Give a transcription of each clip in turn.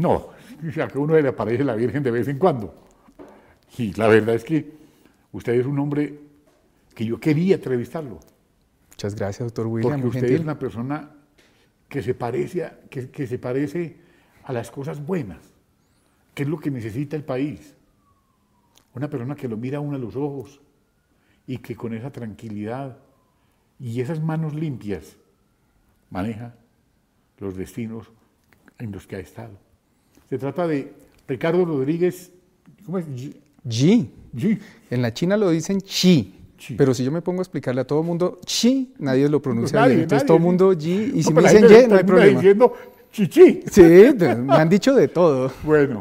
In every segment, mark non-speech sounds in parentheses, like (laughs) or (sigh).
No, (laughs) a que uno le aparece la Virgen de vez en cuando. Y la verdad es que usted es un hombre que yo quería entrevistarlo. Muchas gracias, doctor William. Porque usted es una persona que se, parece a, que, que se parece a las cosas buenas, que es lo que necesita el país. Una persona que lo mira a uno a los ojos y que con esa tranquilidad y esas manos limpias maneja los destinos en los que ha estado. Se trata de Ricardo Rodríguez, ¿cómo es? G. G. En la China lo dicen chi. Chi. Pero si yo me pongo a explicarle a todo el mundo chi, nadie lo pronuncia Nadie, bien. Entonces nadie, todo el mundo G. Y si No, me dicen ye, no hay problema. diciendo chichi. Sí, me han dicho de todo. (laughs) Bueno,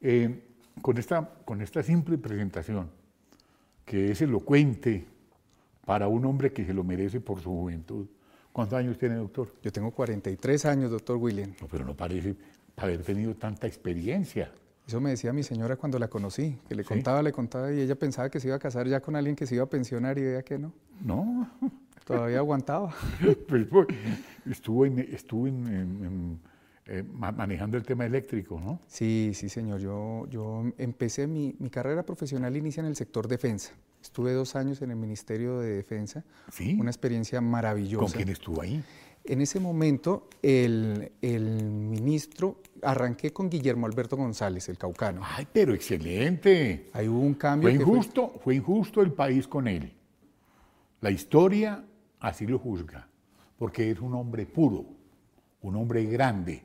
eh, con, esta, con esta simple presentación, que es elocuente para un hombre que se lo merece por su juventud. ¿Cuántos años tiene, doctor? Yo tengo 43 años, doctor William. No, pero no parece haber tenido tanta experiencia. Eso me decía mi señora cuando la conocí, que le ¿Sí? contaba, le contaba y ella pensaba que se iba a casar ya con alguien que se iba a pensionar y veía que no. No, Todavía aguantaba. (laughs) pues, pues, estuvo, en, estuvo en- en- en, eh, ma- manejando el tema eléctrico, ¿no? Sí, sí, señor. Yo, yo empecé mi, mi carrera profesional inicia en el sector defensa. Estuve dos años en el Ministerio de Defensa, Sí. una experiencia maravillosa. ¿Con quién estuvo ahí? En ese momento, el, el ministro, arranqué con Guillermo Alberto González, el caucano. Ay, pero excelente. Ahí hubo un cambio. Fue injusto, fue injusto el país con él. La historia así lo juzga, porque es un hombre puro, un hombre grande,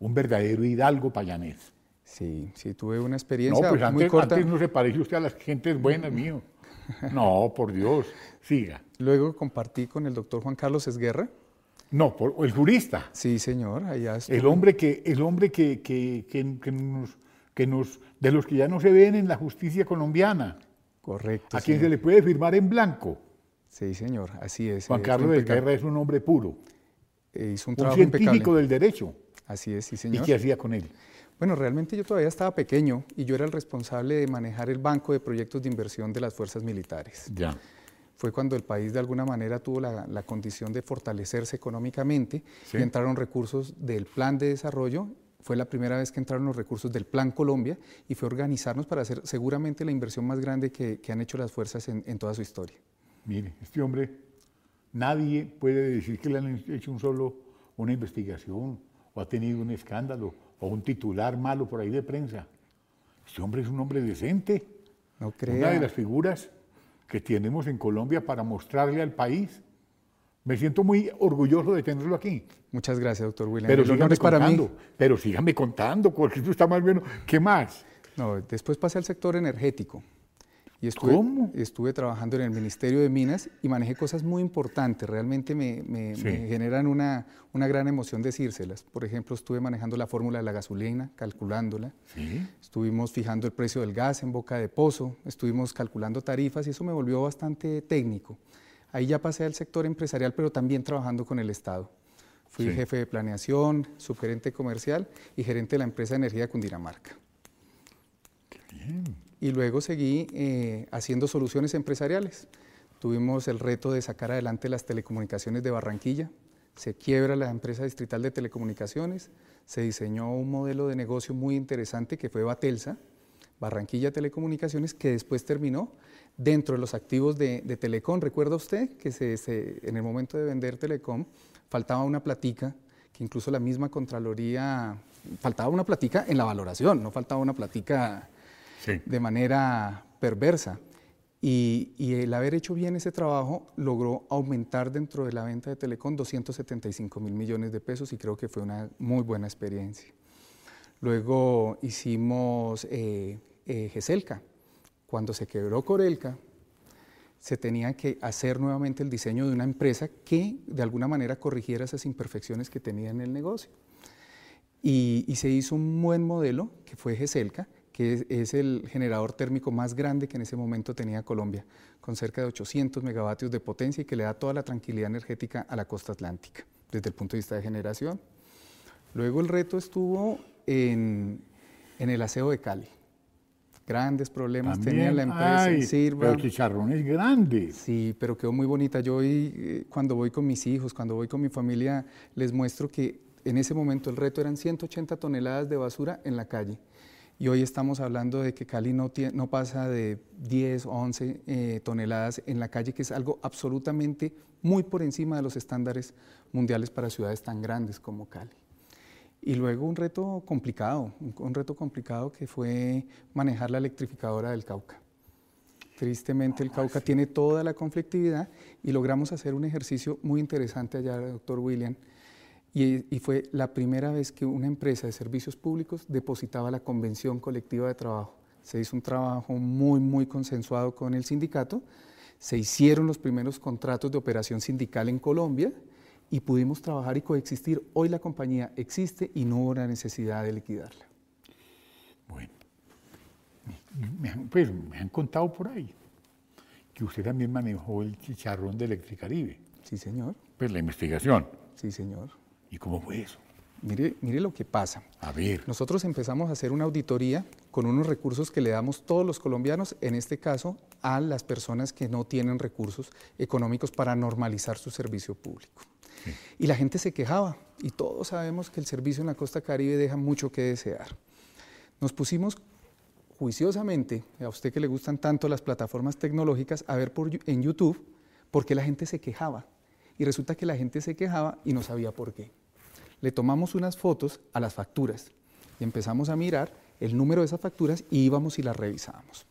un verdadero hidalgo payanés. Sí, sí, tuve una No, experiencia pues muy antes, corta. antes no se parece usted a las gentes buenas, mío. (laughs) No, por Dios, siga. Luego compartí con el doctor Juan Carlos Esguerra. No, por, el jurista, Sí, señor, allá el hombre que, el hombre que, que, que- que nos, que nos, de los que ya no se ven en la justicia colombiana, Correcto. a quien señor. se le puede firmar en blanco. Sí, señor, así es. Juan Carlos fue de impecable. Guerra es un hombre puro, Eh, hizo un un trabajo científico impecable. del derecho. Así es, sí, ¿Y señor. qué hacía con él? Bueno, realmente yo todavía estaba pequeño y yo era el responsable de manejar el banco de proyectos de inversión de las fuerzas militares. Ya. Fue cuando el país de alguna manera tuvo la, la condición de fortalecerse económicamente Sí. y entraron recursos del plan de desarrollo. Fue la primera vez que entraron los recursos del Plan Colombia y fue organizarnos para hacer seguramente la inversión más grande que, que han hecho las fuerzas en, en toda su historia. Mire, este hombre, nadie puede decir que le han hecho un solo una investigación o ha tenido un escándalo o un titular malo por ahí de prensa. Este hombre es un hombre decente, No una de crea. las figuras que tenemos en Colombia para mostrarle al país. Me siento muy orgulloso de tenerlo aquí. Muchas gracias, doctor William. Pero sígame para mí. contando, pero sígame contando, porque esto está más bien. ¿Qué más? No, después pasé al sector energético. Y estuve, ¿Cómo? estuve trabajando en el Ministerio de Minas y manejé cosas muy importantes. Realmente me, me- Sí. me generan una, una gran emoción decírselas. Por ejemplo, estuve manejando la fórmula de la gasolina, calculándola. Sí. Estuvimos fijando el precio del gas en boca de pozo, estuvimos calculando tarifas y eso me volvió bastante técnico. Ahí ya pasé al sector empresarial, pero también trabajando con el Estado. Fui Sí. jefe de planeación, subgerente comercial y gerente de la empresa de energía de Cundinamarca. Y luego seguí eh, haciendo soluciones empresariales. Tuvimos el reto de sacar adelante las telecomunicaciones de Barranquilla. Se quiebra la empresa distrital de telecomunicaciones. Se diseñó un modelo de negocio muy interesante que fue Batelsa, Barranquilla Telecomunicaciones, que después terminó dentro de los activos de, Telecom. ¿Recuerda usted que en el momento de vender Telecom faltaba una platica, que incluso la misma Contraloría, faltaba una platica en la valoración, no faltaba una platica De manera perversa. Y, y el haber hecho bien ese trabajo logró aumentar dentro de la venta de Telecom 275 mil millones de pesos y creo que fue una muy buena experiencia. Luego hicimos eh, eh, GESELCA, Cuando se quebró Corelca, se tenía que hacer nuevamente el diseño de una empresa que de alguna manera corrigiera esas imperfecciones que tenía en el negocio. Y, se hizo un buen modelo, que fue GESELCA, que es, el generador térmico más grande que en ese momento tenía Colombia, con cerca de 800 megavatios de potencia y que le da toda la tranquilidad energética a la costa atlántica, desde el punto de vista de generación. Luego el reto estuvo en, el aseo de Cali. Grandes problemas tenía la empresa en Sirva. Pero chicharrón es grande. Sí, pero quedó muy bonita. Yo hoy, eh, cuando voy con mis hijos, cuando voy con mi familia, les muestro que en ese momento el reto eran 180 toneladas de basura en la calle. Y hoy estamos hablando de que Cali no, no pasa de 10 o 11 eh, toneladas en la calle, que es algo absolutamente muy por encima de los estándares mundiales para ciudades tan grandes como Cali. Y luego un reto complicado, un, reto complicado que fue manejar la electrificadora del Cauca. Tristemente el Cauca tiene toda la conflictividad y logramos hacer un ejercicio muy interesante allá, doctor William, y, y, fue la primera vez que una empresa de servicios públicos depositaba la convención colectiva de trabajo. Se hizo un trabajo muy, muy consensuado con el sindicato, se hicieron los primeros contratos de operación sindical en Colombia y pudimos trabajar y coexistir. Hoy la compañía existe y no hubo la necesidad de liquidarla. Bueno, me han, pues, me han contado por ahí que usted también manejó el chicharrón de Electricaribe. Sí, señor. Pues la investigación. Sí, señor. ¿Y cómo fue eso? Mire, mire lo que pasa. A ver. Nosotros empezamos a hacer una auditoría con unos recursos que le damos todos los colombianos, en este caso a las personas que no tienen recursos económicos para normalizar su servicio público. Y la gente se quejaba, y todos sabemos que el servicio en la costa caribe deja mucho que desear. Nos pusimos juiciosamente, a usted que le gustan tanto las plataformas tecnológicas, a ver por, en YouTube por qué la gente se quejaba. Y resulta que la gente se quejaba y no sabía por qué. Le tomamos unas fotos a las facturas y empezamos a mirar el número de esas facturas y íbamos y las revisábamos.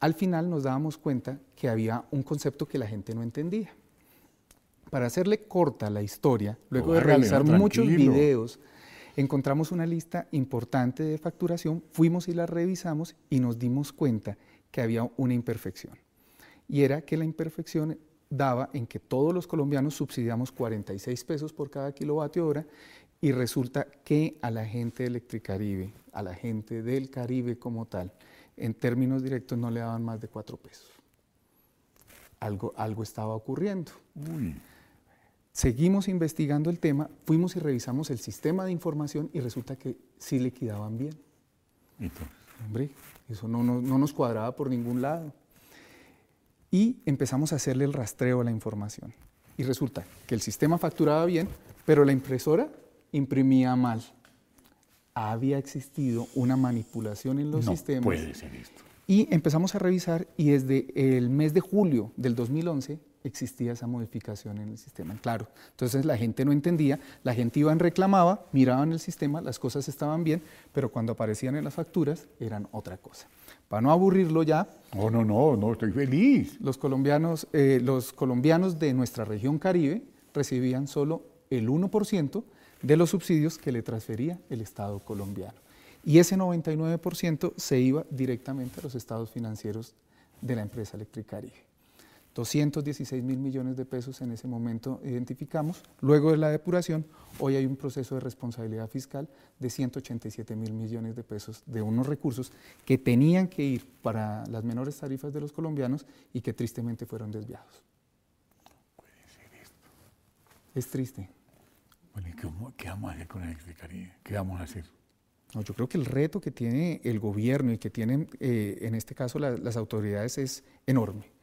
Al final nos dábamos cuenta que había un concepto que la gente no entendía para hacerle corta la historia, luego de realizar muchos videos, encontramos una lista importante de facturación, fuimos y la revisamos y nos dimos cuenta que había una imperfección. Y era que la imperfección daba en que todos los colombianos subsidiamos 46 pesos por cada kilovatio hora y resulta que a la gente de Electricaribe, a la gente del Caribe como tal, en términos directos no le daban más de 4 pesos. Algo, algo estaba ocurriendo. Seguimos investigando el tema, fuimos y revisamos el sistema de información y resulta que sí liquidaban bien. Hombre, eso no, nos cuadraba por ningún lado. Y empezamos a hacerle el rastreo a la información. Y resulta que el sistema facturaba bien, pero la impresora imprimía mal. Había existido una manipulación en los no sistemas. Puede ser esto. Y empezamos a revisar y desde el mes de julio del 2011 existía esa modificación en el sistema. Claro, entonces la gente no entendía, la gente iba y reclamaba, miraban el sistema, las cosas estaban bien, pero cuando aparecían en las facturas eran otra cosa. Para no aburrirlo ya. No, no, no, no, estoy feliz. Los colombianos, eh, los colombianos de nuestra región Caribe recibían solo el 1% de los subsidios que le transfería el Estado colombiano. Y ese 99% se iba directamente a los estados financieros de la empresa Electricaribe. 216 mil millones de pesos en ese momento identificamos. Luego de la depuración, hoy hay un proceso de responsabilidad fiscal de 187 mil millones de pesos de unos recursos que tenían que ir para las menores tarifas de los colombianos y que tristemente fueron desviados. Puede ser esto. Es triste. Bueno, ¿y qué, vamos a hacer con el Caribe? ¿Qué vamos a hacer? No, yo creo que el reto que tiene el gobierno y que tienen, eh, en este caso, las autoridades es enorme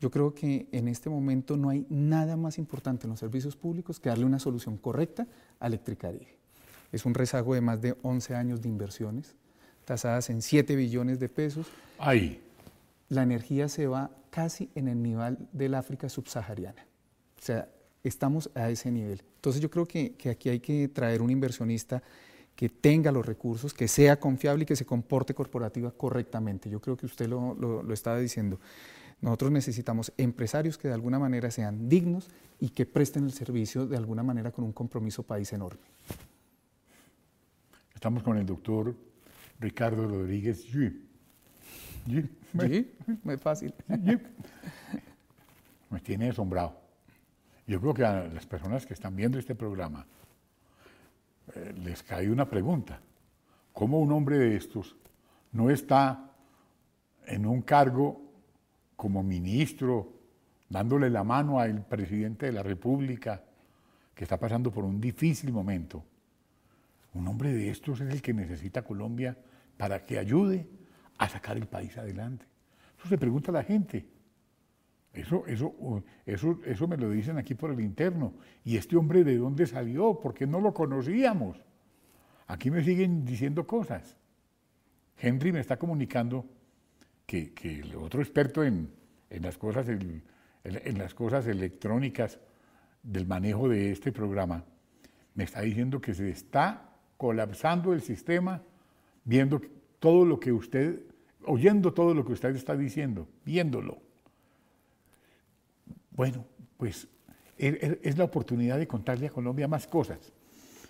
yo creo que en este momento no hay nada más importante en los servicios públicos que darle una solución correcta a Electricaribe. Es un rezago de más de 11 años de inversiones, tasadas en 7 billones de pesos. Ahí. La energía se va casi en el nivel del África subsahariana. O sea, estamos a ese nivel. Entonces yo creo que, aquí hay que traer un inversionista que tenga los recursos, que sea confiable y que se comporte corporativa correctamente. Yo creo que usted lo, lo estaba diciendo. Nosotros necesitamos empresarios que de alguna manera sean dignos y que presten el servicio de alguna manera con un compromiso país enorme. Estamos con el doctor Ricardo Rodríguez Yu, Sí, muy fácil. Me tiene asombrado. Yo creo que a las personas que están viendo este programa eh, les cae una pregunta. ¿Cómo un hombre de estos no está en un cargo como ministro, dándole la mano al presidente de la República, que está pasando por un difícil momento? Un hombre de estos es el que necesita Colombia para que ayude a sacar el país adelante. Eso se pregunta la gente. Eso, eso, eso, eso me lo dicen aquí por el interno. ¿Y este hombre de dónde salió? Porque no lo conocíamos. Aquí me siguen diciendo cosas. Henry me está comunicando que, el otro experto en, las cosas, en, las cosas electrónicas del manejo de este programa me está diciendo que se está colapsando el sistema viendo todo lo que usted, oyendo todo lo que usted está diciendo, viéndolo. Bueno, pues es la oportunidad de contarle a Colombia más cosas.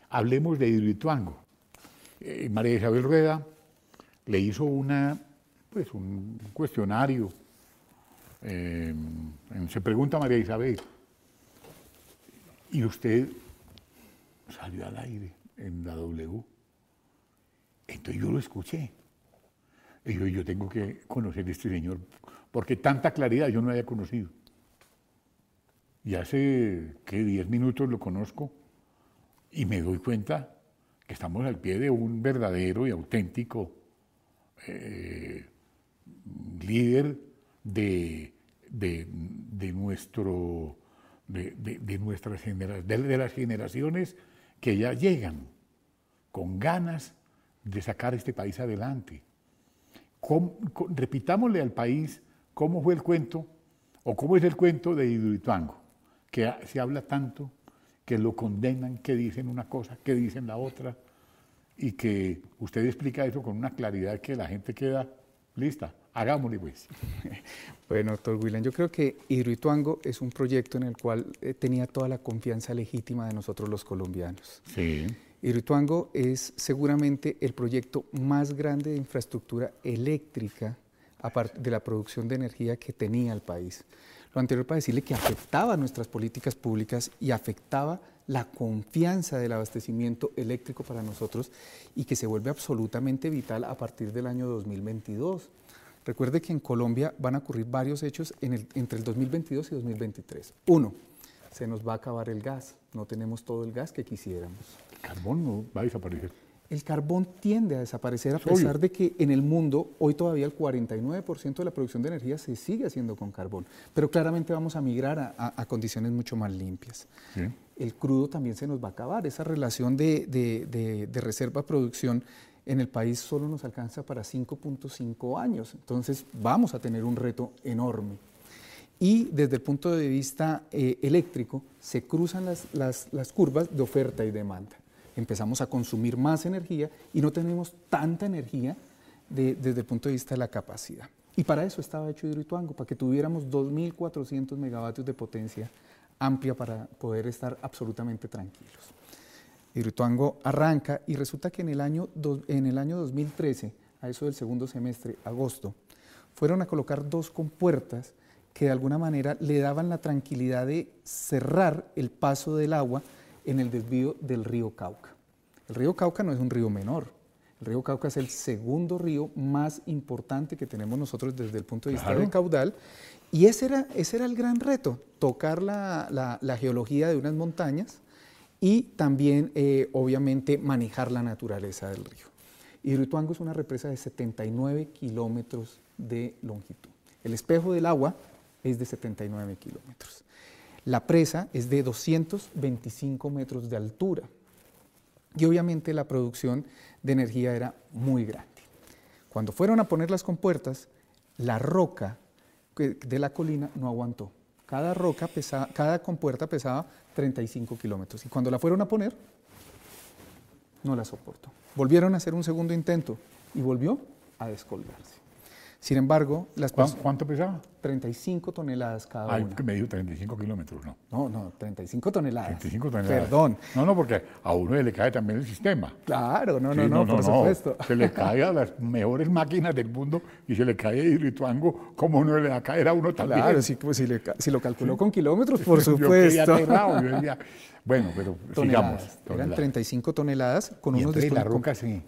Hablemos de Hidroituango. Eh, María Isabel Rueda le hizo una, pues un cuestionario. Eh, se pregunta María Isabel, y usted salió al aire en la W. Entonces yo lo escuché. Y yo, yo tengo que conocer a este señor, porque tanta claridad yo no había conocido. Y hace, ¿qué? Diez minutos lo conozco y me doy cuenta que estamos al pie de un verdadero y auténtico eh, líder de, de, nuestro, de, nuestras de las generaciones que ya llegan con ganas de sacar este país adelante. repitámosle al país cómo fue el cuento o cómo es el cuento de Hidroituango, que se habla tanto, que lo condenan, que dicen una cosa, que dicen la otra, y que usted explica eso con una claridad que la gente queda lista. Hagámosle pues. (laughs) Bueno, doctor William, yo creo que Hidroituango es un proyecto en el cual eh, tenía toda la confianza legítima de nosotros los colombianos. Sí. Hidroituango es seguramente el proyecto más grande de infraestructura eléctrica aparte de la producción de energía que tenía el país. Lo anterior para decirle que afectaba nuestras políticas públicas y afectaba la confianza del abastecimiento eléctrico para nosotros y que se vuelve absolutamente vital a partir del año 2022. Recuerde que en Colombia van a ocurrir varios hechos entre el 2022 y 2023. Uno, se nos va a acabar el gas, no tenemos todo el gas que quisiéramos. El carbón no va a desaparecer. El carbón tiende a desaparecer a pesar de que en el mundo hoy todavía el 49% de la producción de energía se sigue haciendo con carbón, pero claramente vamos a migrar a, condiciones mucho más limpias. El crudo también se nos va a acabar, esa relación de, de reserva-producción en el país solo nos alcanza para 5.5 años, entonces vamos a tener un reto enorme. Y desde el punto de vista eh, eléctrico se cruzan las, curvas de oferta y demanda. Empezamos a consumir más energía y no tenemos tanta energía desde el punto de vista de la capacidad. Y para eso estaba hecho Hidroituango, para que tuviéramos 2.400 megavatios de potencia amplia para poder estar absolutamente tranquilos. Hidroituango arranca y resulta que en el, año en el año 2013, a eso del segundo semestre, agosto, fueron a colocar dos compuertas que de alguna manera le daban la tranquilidad de cerrar el paso del agua en el desvío del río Cauca. El río Cauca no es un río menor, el río Cauca es el segundo río más importante que tenemos nosotros desde el punto de vista del caudal. Y ese era, ese era el gran reto, tocar la, geología de unas montañas y también, eh, obviamente, manejar la naturaleza del río. Hidroituango es una represa de 79 kilómetros de longitud. El espejo del agua es de 79 kilómetros. La presa es de 225 metros de altura y obviamente la producción de energía era muy grande. Cuando fueron a poner las compuertas, la roca de la colina no aguantó. Cada roca pesaba, cada compuerta pesaba 35 kilómetros y cuando la fueron a poner, no la soportó. Volvieron a hacer un segundo intento y volvió a descolgarse. Sin embargo, las ¿Cuán- pers- ¿Cuánto pesaba? 35 toneladas cada Ay, una. que me dijo 35 kilómetros, no. No, no, 35 toneladas. 35 toneladas. Perdón. No, no, porque a uno le cae también el sistema. Claro, no, Sí, no, no, por supuesto. Se le (laughs) cae a las mejores máquinas del mundo y se le cae Hidroituango, como no le va a caer a uno también. Claro, si, pues, si, le si lo calculó con kilómetros, (laughs) por Yo quedé supuesto. aterrado, yo decía, bueno, pero (laughs) sigamos. toneladas. Eran toneladas. 35 toneladas con Y unos entonces la roca sí.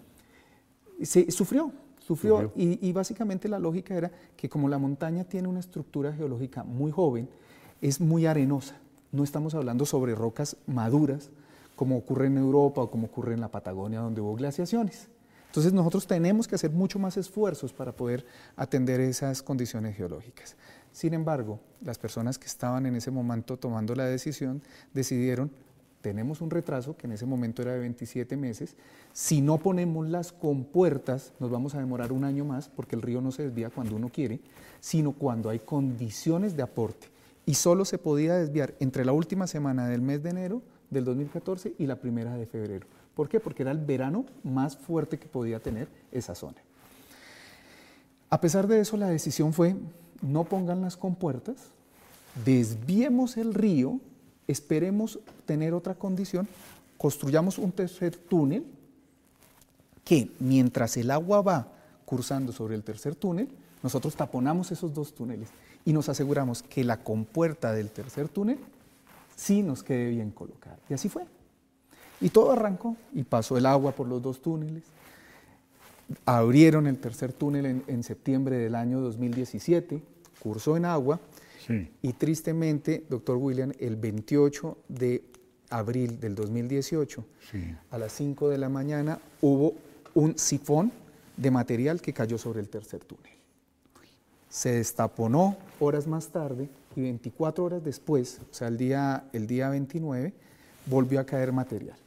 se sufrió, sufrió, Sufrió. Y, y básicamente la lógica era que como la montaña tiene una estructura geológica muy joven, es muy arenosa. No estamos hablando sobre rocas maduras, como ocurre en Europa o como ocurre en la Patagonia, donde hubo glaciaciones. Entonces nosotros tenemos que hacer mucho más esfuerzos para poder atender esas condiciones geológicas. Sin embargo, las personas que estaban en ese momento tomando la decisión decidieron tenemos un retraso que en ese momento era de 27 meses. Si no ponemos las compuertas, nos vamos a demorar un año más porque el río no se desvía cuando uno quiere, sino cuando hay condiciones de aporte. Y solo se podía desviar entre la última semana del mes de enero del 2014 y la primera de febrero. ¿Por qué? Porque era el verano más fuerte que podía tener esa zona. A pesar de eso, la decisión fue no pongan las compuertas, desviemos el río, esperemos tener otra condición, construyamos un tercer túnel que mientras el agua va cursando sobre el tercer túnel, nosotros taponamos esos dos túneles y nos aseguramos que la compuerta del tercer túnel sí nos quede bien colocada. Y así fue. Y todo arrancó y pasó el agua por los dos túneles. Abrieron el tercer túnel en, en septiembre del año 2017, cursó en agua Sí. y tristemente, doctor William, el 28 de abril del 2018, Sí. a las 5 de la mañana, hubo un sifón de material que cayó sobre el tercer túnel. Se destaponó horas más tarde y 24 horas después, o sea, el día, el día 29, volvió a caer material.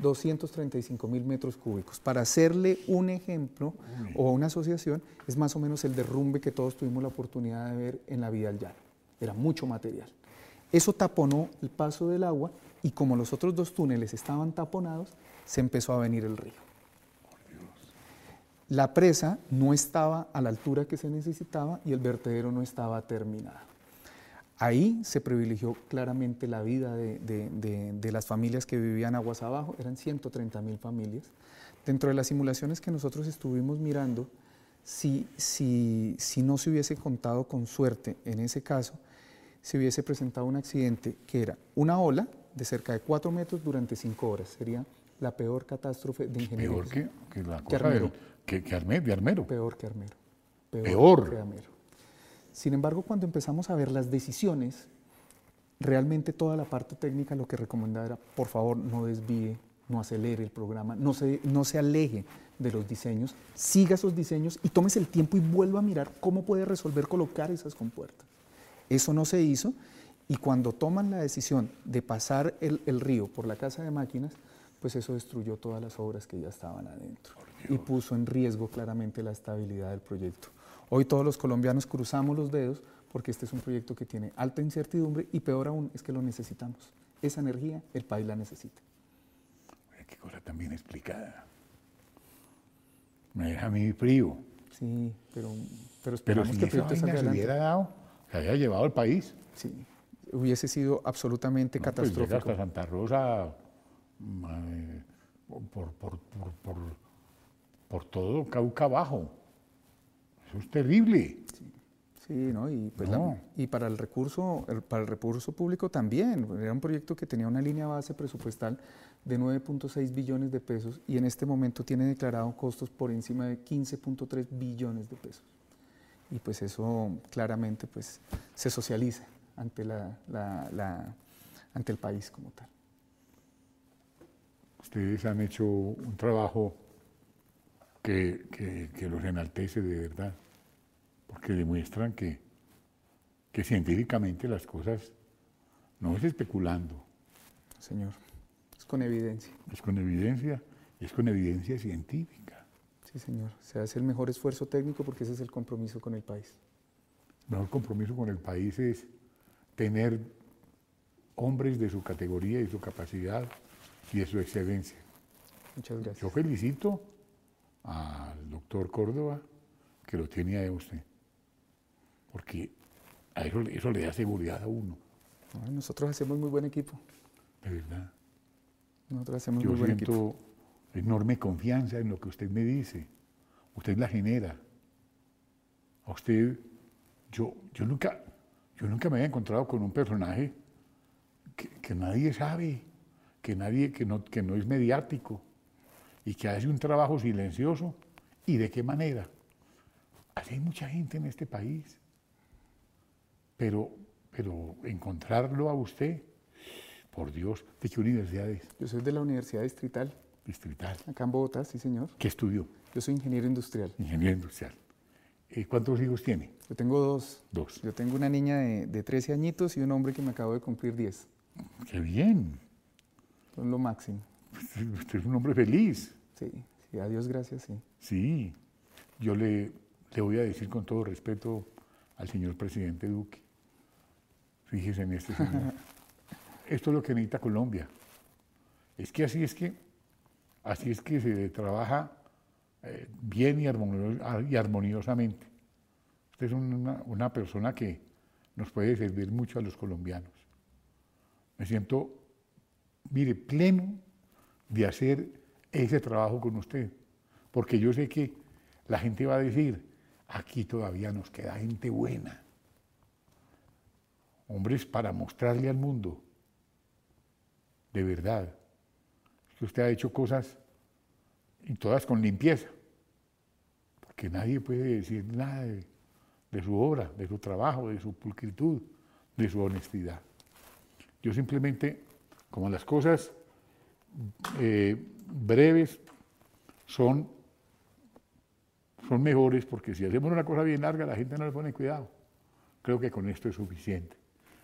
235 mil metros cúbicos. Para hacerle un ejemplo o una asociación, es más o menos el derrumbe que todos tuvimos la oportunidad de ver en la vida al llano. Era mucho material. Eso taponó el paso del agua y como los otros dos túneles estaban taponados, se empezó a venir el río. La presa no estaba a la altura que se necesitaba y el vertedero no estaba terminado. Ahí se privilegió claramente la vida de, de- de- de las familias que vivían aguas abajo, eran 130 mil familias. Dentro de las simulaciones que nosotros estuvimos mirando, si, si, si no se hubiese contado con suerte en ese caso, se hubiese presentado un accidente que era una ola de cerca de 4 metros durante 5 horas. Sería la peor catástrofe de ingeniería. Peor que, que la Que Armero. del- que, que Arme- de Armero. Peor que Armero. Peor. que Armero. Sin embargo, cuando empezamos a ver las decisiones, realmente toda la parte técnica lo que recomendaba era, por favor, no desvíe, no acelere el programa, no se, no se aleje de los diseños, siga esos diseños y tómese el tiempo y vuelva a mirar cómo puede resolver colocar esas compuertas. Eso no se hizo y cuando toman la decisión de pasar el, el río por la casa de máquinas, pues eso destruyó todas las obras que ya estaban adentro y puso en riesgo claramente la estabilidad del proyecto. Hoy todos los colombianos cruzamos los dedos porque este es un proyecto que tiene alta incertidumbre y peor aún es que lo necesitamos. Esa energía el país la necesita. Qué cosa tan bien explicada. Me deja a mí frío. Sí, pero, pero Pero esperamos si que el proyecto se hubiera dado, se había llevado al país. Sí, hubiese sido absolutamente No, pues catastrófico. hasta Santa Rosa eh, por, por, por, por, por todo Cauca abajo. Eso es terrible. Sí, ¿no? Y, pues la- y para el recurso, el- para el recurso público también. Era un proyecto que tenía una línea base presupuestal de 9.6 billones de pesos y en este momento tiene declarado costos por encima de 15.3 billones de pesos. Y pues eso claramente pues, se socializa ante, la, la- la- ante el país como tal. Ustedes han hecho un trabajo que, que- que los enaltece de verdad, porque demuestran que, que científicamente las cosas no es especulando, Señor, es con evidencia. es con evidencia, es con evidencia científica. Sí, señor. Se hace el mejor esfuerzo técnico porque ese es el compromiso con el país. El mejor compromiso con el país es tener hombres de su categoría y su capacidad y de su excelencia. Muchas gracias. Yo felicito al doctor Córdoba que lo tiene a usted. porque a eso, eso le da seguridad a uno, No, nosotros hacemos muy buen equipo. de verdad. Nosotros hacemos Yo muy buen equipo. Enorme confianza en lo que usted me dice. Usted la genera. A usted, yo, yo, nunca, yo nunca me había encontrado con un personaje que, nadie sabe, que, nadie, que, no, que no es mediático y que hace un trabajo silencioso. ¿Y de qué manera? Hay mucha gente en este país. Pero, pero encontrarlo a usted, por Dios, ¿de qué universidad es? Yo soy de la Universidad Distrital, Distrital. acá en Bogotá, sí señor. ¿Qué estudió? Yo soy ingeniero industrial. Ingeniero industrial. Eh, ¿Cuántos hijos tiene? Yo tengo dos. Dos. Yo tengo una niña de, de 13 añitos y un hombre que me acabo de cumplir 10. Qué bien. Son lo máximo. Usted es un hombre feliz. Sí, sí, a Dios gracias, sí. Sí. Yo le, le voy a decir con todo respeto al señor presidente Duque. Fíjese en este señor. (laughs) Esto es lo que necesita Colombia. Es que así es que, así es que se trabaja eh, bien y, armonio- y armoniosamente. Usted es una, una persona que nos puede servir mucho a los colombianos. Me siento, mire, pleno de hacer ese trabajo con usted, porque yo sé que la gente va a decir, aquí todavía nos queda gente buena, hombres para mostrarle al mundo, de verdad, que usted ha hecho cosas y todas con limpieza, porque nadie puede decir nada de, de su obra, de su trabajo, de su pulcritud, de su honestidad. Yo simplemente, como las cosas eh, breves son, son mejores, porque si hacemos una cosa bien larga, la gente no le pone cuidado. Creo que con esto es suficiente.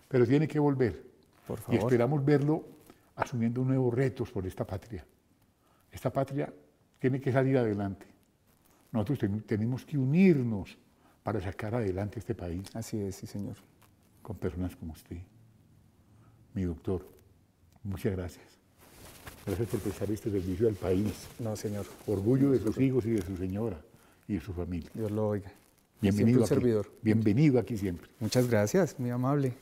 Pero tiene que volver. Por Y favor. esperamos verlo asumiendo nuevos retos por esta patria. Esta patria tiene que salir adelante. Nosotros ten- tenemos que unirnos para sacar adelante este país Así es, sí señor. con personas como usted. Mi doctor, muchas gracias. Gracias por prestar este servicio al país. No, señor. Orgullo de sus hijos y de su señora y de su familia. Dios lo oiga. Bienvenido Siempre un aquí. servidor. Bienvenido aquí siempre. Muchas gracias, muy amable.